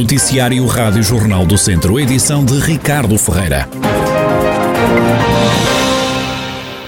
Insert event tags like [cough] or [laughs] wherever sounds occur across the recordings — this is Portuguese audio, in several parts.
Noticiário Rádio Jornal do Centro, edição de Ricardo Ferreira.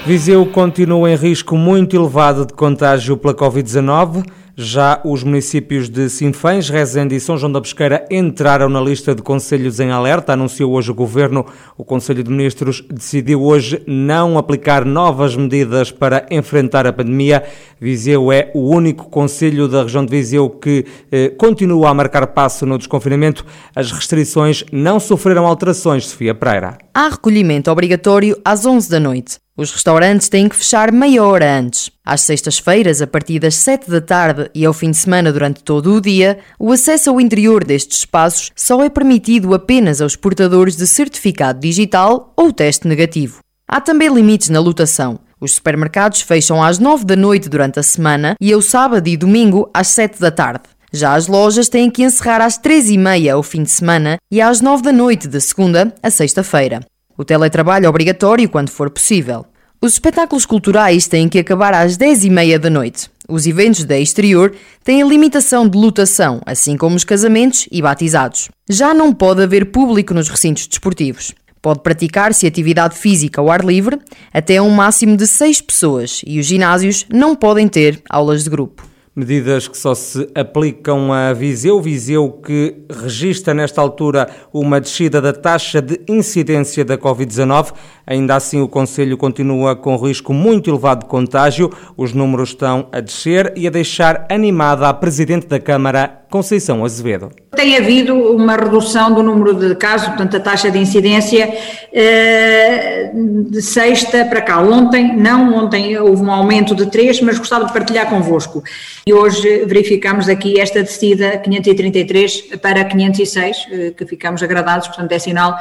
Viseu continua em risco muito elevado de contágio pela Covid-19. Já os municípios de Sinfãs, Rezende e São João da Pesqueira entraram na lista de conselhos em alerta, anunciou hoje o Governo. O Conselho de Ministros decidiu hoje não aplicar novas medidas para enfrentar a pandemia. Viseu é o único conselho da região de Viseu que eh, continua a marcar passo no desconfinamento. As restrições não sofreram alterações, Sofia Pereira. Há recolhimento obrigatório às 11 da noite. Os restaurantes têm que fechar meia hora antes. Às sextas-feiras, a partir das 7 da tarde e ao fim de semana durante todo o dia, o acesso ao interior destes espaços só é permitido apenas aos portadores de certificado digital ou teste negativo. Há também limites na lotação. Os supermercados fecham às 9 da noite durante a semana e ao sábado e domingo às 7 da tarde. Já as lojas têm que encerrar às 3 e meia ao fim de semana e às 9 da noite de segunda a sexta-feira. O teletrabalho é obrigatório quando for possível. Os espetáculos culturais têm que acabar às 10h30 da noite. Os eventos de exterior têm a limitação de lotação, assim como os casamentos e batizados. Já não pode haver público nos recintos desportivos. Pode praticar-se atividade física ao ar livre até um máximo de 6 pessoas e os ginásios não podem ter aulas de grupo. Medidas que só se aplicam a Viseu. Viseu que registra nesta altura uma descida da taxa de incidência da Covid-19. Ainda assim, o Conselho continua com risco muito elevado de contágio. Os números estão a descer e a deixar animada a Presidente da Câmara, Conceição Azevedo. Tem havido uma redução do número de casos, portanto, a taxa de incidência eh, de sexta para cá. Ontem, não, ontem houve um aumento de 3, mas gostava de partilhar convosco. E hoje verificamos aqui esta descida 533 para 506, eh, que ficamos agradados, portanto, é sinal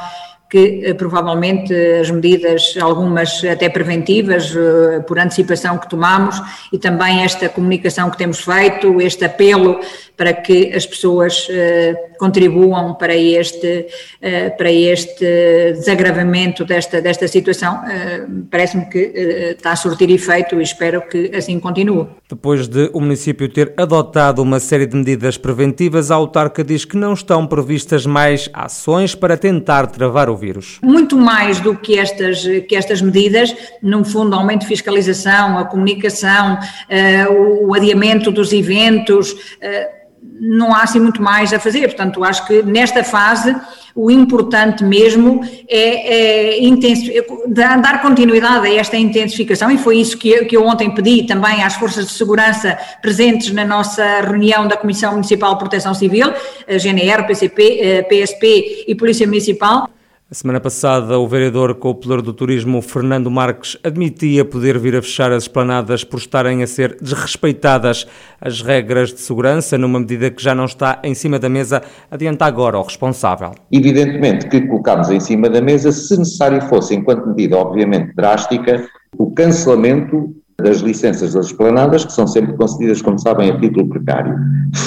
que eh, provavelmente as medidas, algumas até preventivas, eh, por antecipação que tomamos e também esta comunicação que temos feito, este apelo para que as pessoas eh, contribuam para este, para este desagravamento desta, desta situação, parece-me que está a surtir efeito e espero que assim continue. Depois de o município ter adotado uma série de medidas preventivas, a autarca diz que não estão previstas mais ações para tentar travar o vírus. Muito mais do que estas, que estas medidas, no fundo, aumento de fiscalização, a comunicação, uh, o adiamento dos eventos. Não há assim muito mais a fazer. Portanto, acho que nesta fase o importante mesmo é, é dar continuidade a esta intensificação e foi isso que eu, que eu ontem pedi também às forças de segurança presentes na nossa reunião da Comissão Municipal de Proteção Civil, GNR, PCP, PSP e Polícia Municipal. A semana passada, o vereador com o poder do turismo, Fernando Marques, admitia poder vir a fechar as esplanadas por estarem a ser desrespeitadas as regras de segurança, numa medida que já não está em cima da mesa. Adianta agora o responsável. Evidentemente que colocámos em cima da mesa, se necessário fosse, enquanto medida obviamente drástica, o cancelamento das licenças das esplanadas, que são sempre concedidas, como sabem, a título precário.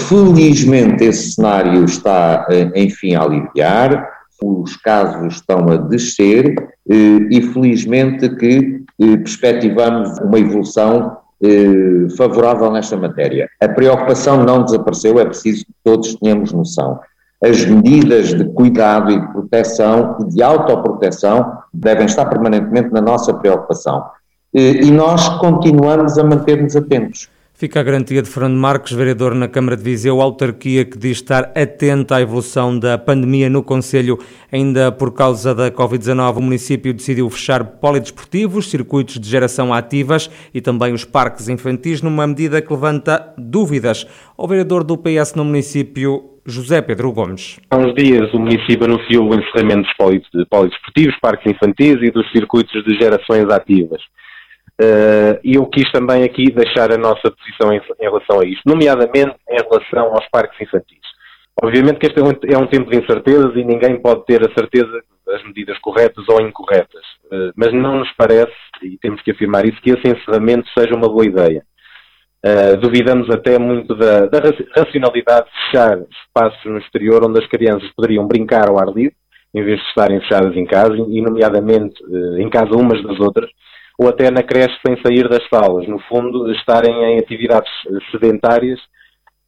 Felizmente esse cenário está, eh, enfim, a aliviar os casos estão a descer eh, e felizmente que eh, perspectivamos uma evolução eh, favorável nesta matéria. A preocupação não desapareceu, é preciso que todos tenhamos noção. As medidas de cuidado e de proteção e de autoproteção devem estar permanentemente na nossa preocupação. E nós continuamos a manter-nos atentos. Fica a garantia de Fernando Marques, vereador na Câmara de Viseu, autarquia que diz estar atenta à evolução da pandemia no Conselho. Ainda por causa da Covid-19, o município decidiu fechar polidesportivos, circuitos de geração ativas e também os parques infantis, numa medida que levanta dúvidas. O vereador do PS no município, José Pedro Gomes. Há uns dias o município anunciou o encerramento dos polidesportivos, parques infantis e dos circuitos de gerações ativas. Uh, e eu quis também aqui deixar a nossa posição em, em, relação a isto, nomeadamente em relação aos parques infantis. Obviamente que este é um, é tempo de incertezas e ninguém pode ter a certeza das medidas corretas ou incorretas, uh, mas não nos parece, e temos que afirmar isso, que esse encerramento seja uma boa ideia. Uh, duvidamos até muito da, da, racionalidade de fechar espaços no exterior onde as crianças poderiam brincar ao ar livre, em vez de estarem fechadas em casa, e nomeadamente em casa umas das outras, ou até na creche sem sair das salas. No fundo, estarem em atividades sedentárias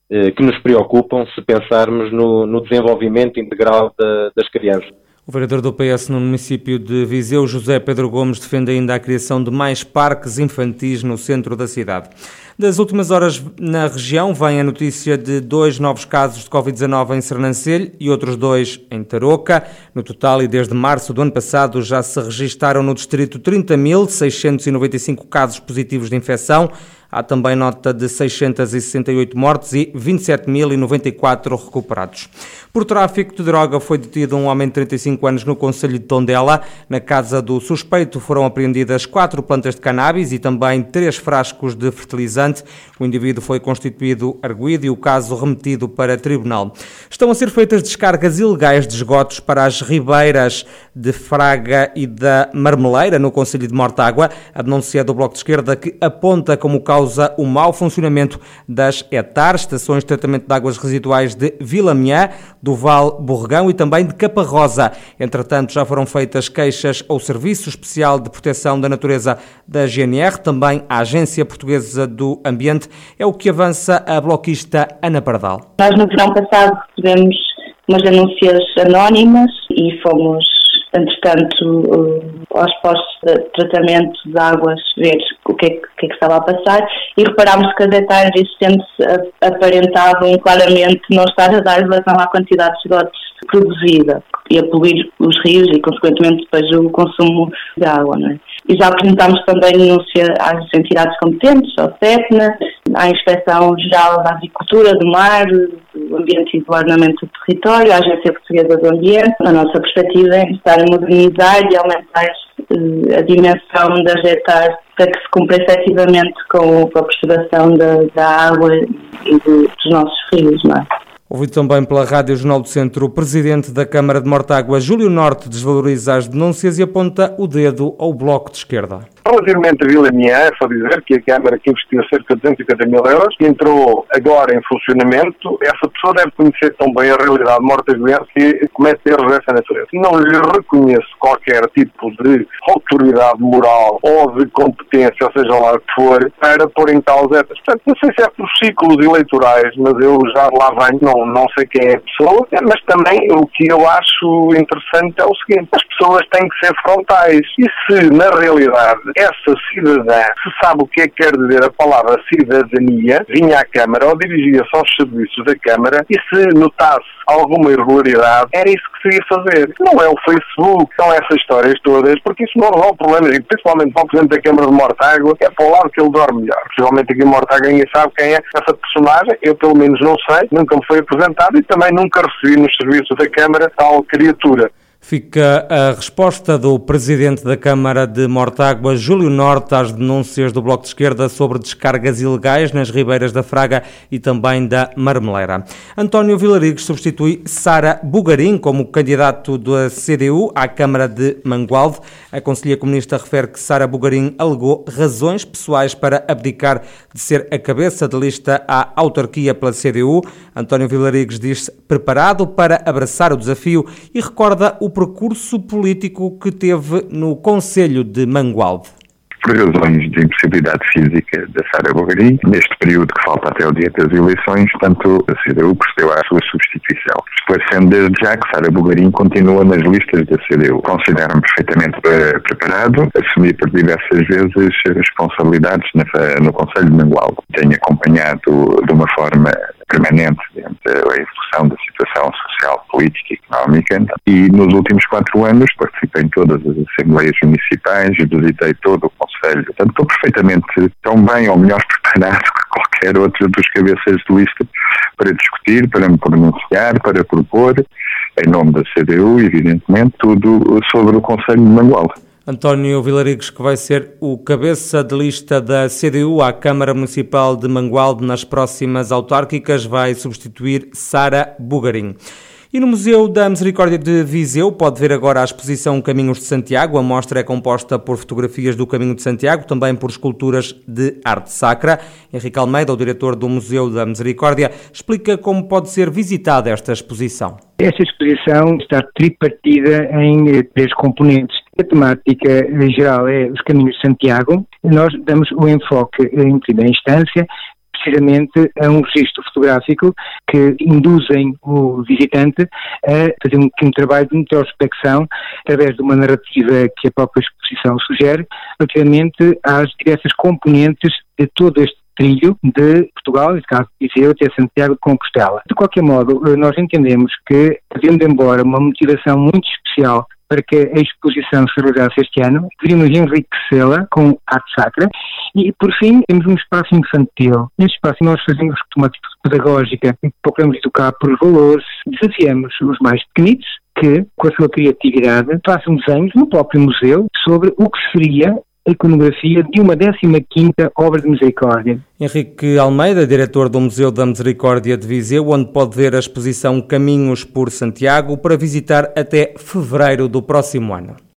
que nos preocupam se pensarmos no, no desenvolvimento integral da, das crianças. O vereador do PS no município de Viseu, José Pedro Gomes, defende ainda a criação de mais parques infantis no centro da cidade. Das últimas horas na região vem a notícia de dois novos casos de Covid-19 em Sernancelho e outros dois em Tarouca. No total, e desde março do ano passado, já se registaram no distrito 30.695 casos positivos de infecção. Há também nota de 668 mortes e 27.094 recuperados. Por tráfico de droga foi detido um homem de 35 anos no Conselho de Tondela. Na casa do suspeito foram apreendidas quatro plantas de cannabis e também três frascos de fertilizante. O indivíduo foi constituído arguído e o caso remetido para tribunal. Estão a ser feitas descargas ilegais de esgotos para as ribeiras de Fraga e da Marmeleira, no Conselho de Mortágua. A denúncia do Bloco de Esquerda que aponta como causa causa o mau funcionamento das ETAR, estações de tratamento de águas residuais de Vila Miã, do Val Borregão e também de Caparrosa. Entretanto, já foram feitas queixas ao Serviço Especial de Proteção da Natureza da GNR, também à Agência Portuguesa do Ambiente. É o que avança a bloquista Ana Pardal. Nós, no verão passado, recebemos umas denúncias anónimas e fomos entretanto, aos postos de tratamento de águas, ver o que é que, que, é que estava a passar e reparámos que as hectares existentes aparentavam claramente não estar a dar relação à quantidade de esgotos produzida e a poluir os rios e, consequentemente, depois o consumo de água. Não é? E já apresentámos também denúncia às entidades competentes, ao CEPNA, à Inspeção Geral da Agricultura, do Mar, do Ambiente e do Ornamento Território, à Agência Portuguesa do Ambiente. A nossa perspectiva é estar a modernizar e aumentar eh, a dimensão das hectares para que se cumpra efetivamente com a preservação da, da água e de, dos nossos rios. Não é? Ouvido também pela Rádio Jornal do Centro, o presidente da Câmara de Mortágua, Júlio Norte, desvaloriza as denúncias e aponta o dedo ao Bloco de Esquerda. Relativamente a Vila é só dizer que a Câmara que investiu cerca de 250 mil euros, que entrou agora em funcionamento, essa pessoa deve conhecer tão bem a realidade mortaguense que comete erros dessa natureza. Não lhe reconheço qualquer tipo de autoridade moral ou de competência, ou seja lá o que for, para pôr em causa. Portanto, não sei se é por ciclos eleitorais, mas eu já lá venho, não, não sei quem é a pessoa, mas também o que eu acho interessante é o seguinte, as pessoas têm que ser frontais. E se, na realidade, essa cidadã, se sabe o que é que quer dizer a palavra cidadania, vinha à Câmara ou dirigia-se aos serviços da Câmara e se notasse alguma irregularidade, era isso que se ia fazer. Não é o Facebook, são essas histórias todas, porque isso não resolve problemas, e principalmente para o Presidente da Câmara de Mortágua, é para o lado que ele dorme melhor. Possivelmente aqui em Mortágua ninguém sabe quem é essa personagem, eu pelo menos não sei, nunca me foi apresentado e também nunca recebi nos serviços da Câmara tal criatura. Fica a resposta do presidente da Câmara de Mortágua, Júlio Norte, às denúncias do Bloco de Esquerda sobre descargas ilegais nas ribeiras da Fraga e também da Marmeleira. António Vilarigues substitui Sara Bugarim como candidato da CDU à Câmara de Mangualde. A Conselhia Comunista refere que Sara Bugarim alegou razões pessoais para abdicar de ser a cabeça de lista à autarquia pela CDU. António Vilarigues diz-se preparado para abraçar o desafio e recorda o percurso político que teve no Conselho de Mangualde por razões de impossibilidade física da Sara Bogarim, neste período que falta até o dia das eleições, tanto a CDU procedeu à sua substituição. Esclarecendo desde já que Sara Bogarim continua nas listas da CDU. Considero-me perfeitamente eh, preparado, assumi por diversas vezes responsabilidades no Conselho de Mangualde. Tenho acompanhado de uma forma permanente a evolução da situação social, política e económica e nos últimos quatro anos participei em todas as assembleias municipais e visitei todo o Conselho. Portanto, estou perfeitamente tão bem ou melhor [laughs] preparado que qualquer outro dos cabeças de lista para discutir, para me pronunciar, para propor, em nome da CDU, evidentemente, tudo sobre o Conselho de Mangualde. António Vilarigos, que vai ser o cabeça de lista da CDU à Câmara Municipal de Mangualde nas próximas autárquicas, vai substituir Sara Bugarim. E no Museu da Misericórdia de Viseu pode ver agora a exposição Caminhos de Santiago. A mostra é composta por fotografias do Caminho de Santiago, também por esculturas de arte sacra. Henrique Almeida, o diretor do Museu da Misericórdia, explica como pode ser visitada esta exposição. Esta exposição está tripartida em eh, três componentes. A temática geral é os caminhos de Santiago. Nós damos o enfoque em primeira instância precisamente a um registro fotográfico que induzem o visitante a fazer um, um trabalho de introspecção através de uma narrativa que a própria exposição sugere, relativamente às diversas componentes de todo este trilho de Portugal, neste caso Viseu, até Santiago de Compostela. De qualquer modo, nós entendemos que, havendo embora uma motivação muito especial para que a exposição se realizasse este ano, deveríamos enriquecê-la com arte sacra e, por fim, temos um espaço infantil. Neste espaço nós fazemos uma atitude pedagógica e procuramos educar por valores, desafiamos os mais pequenitos que, com a sua criatividade, façam desenhos no próprio museu sobre o que seria iconografia de uma 15ª obra de misericórdia. Henrique Almeida, diretor do Museu da Misericórdia de Viseu, onde pode ver a exposição Caminhos por Santiago para visitar até fevereiro do próximo ano.